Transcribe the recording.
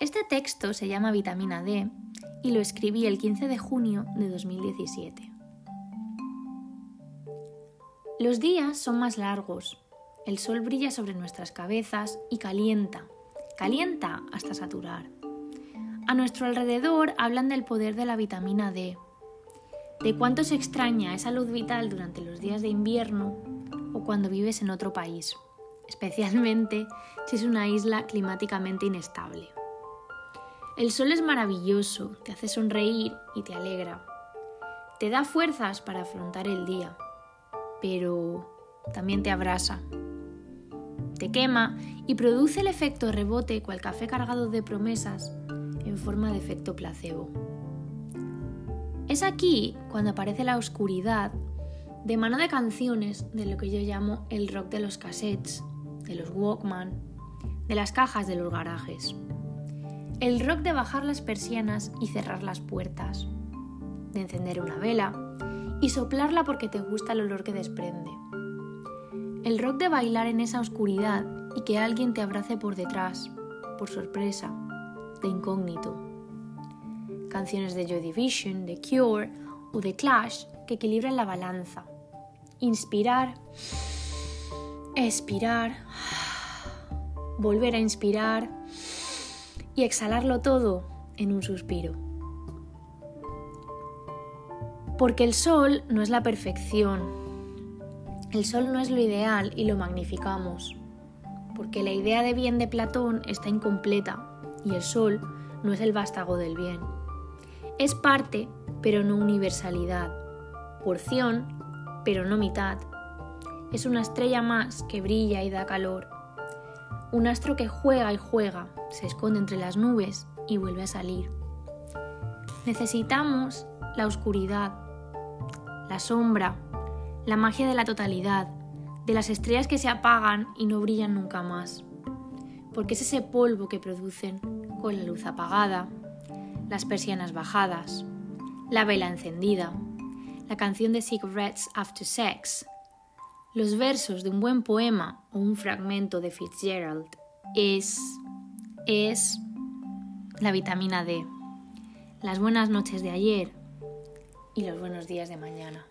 Este texto se llama Vitamina D y lo escribí el 15 de junio de 2017. Los días son más largos, el sol brilla sobre nuestras cabezas y calienta, calienta hasta saturar. A nuestro alrededor hablan del poder de la vitamina D, de cuánto se extraña esa luz vital durante los días de invierno o cuando vives en otro país, especialmente si es una isla climáticamente inestable. El sol es maravilloso, te hace sonreír y te alegra. Te da fuerzas para afrontar el día pero también te abrasa. Te quema y produce el efecto rebote cual café cargado de promesas en forma de efecto placebo. Es aquí cuando aparece la oscuridad de mano de canciones de lo que yo llamo el rock de los cassettes, de los Walkman, de las cajas de los garajes. El rock de bajar las persianas y cerrar las puertas, de encender una vela y soplarla porque te gusta el olor que desprende. El rock de bailar en esa oscuridad y que alguien te abrace por detrás, por sorpresa, de incógnito. Canciones de Joy Division, de Cure o de Clash que equilibran la balanza. Inspirar, expirar, volver a inspirar y exhalarlo todo en un suspiro. Porque el sol no es la perfección. El sol no es lo ideal y lo magnificamos. Porque la idea de bien de Platón está incompleta y el sol no es el vástago del bien. Es parte, pero no universalidad. Porción, pero no mitad. Es una estrella más que brilla y da calor. Un astro que juega y juega, se esconde entre las nubes y vuelve a salir. Necesitamos la oscuridad la sombra, la magia de la totalidad, de las estrellas que se apagan y no brillan nunca más. Porque es ese polvo que producen con la luz apagada, las persianas bajadas, la vela encendida, la canción de Cigarettes After Sex, los versos de un buen poema o un fragmento de Fitzgerald es es la vitamina D, las buenas noches de ayer y los buenos días de mañana.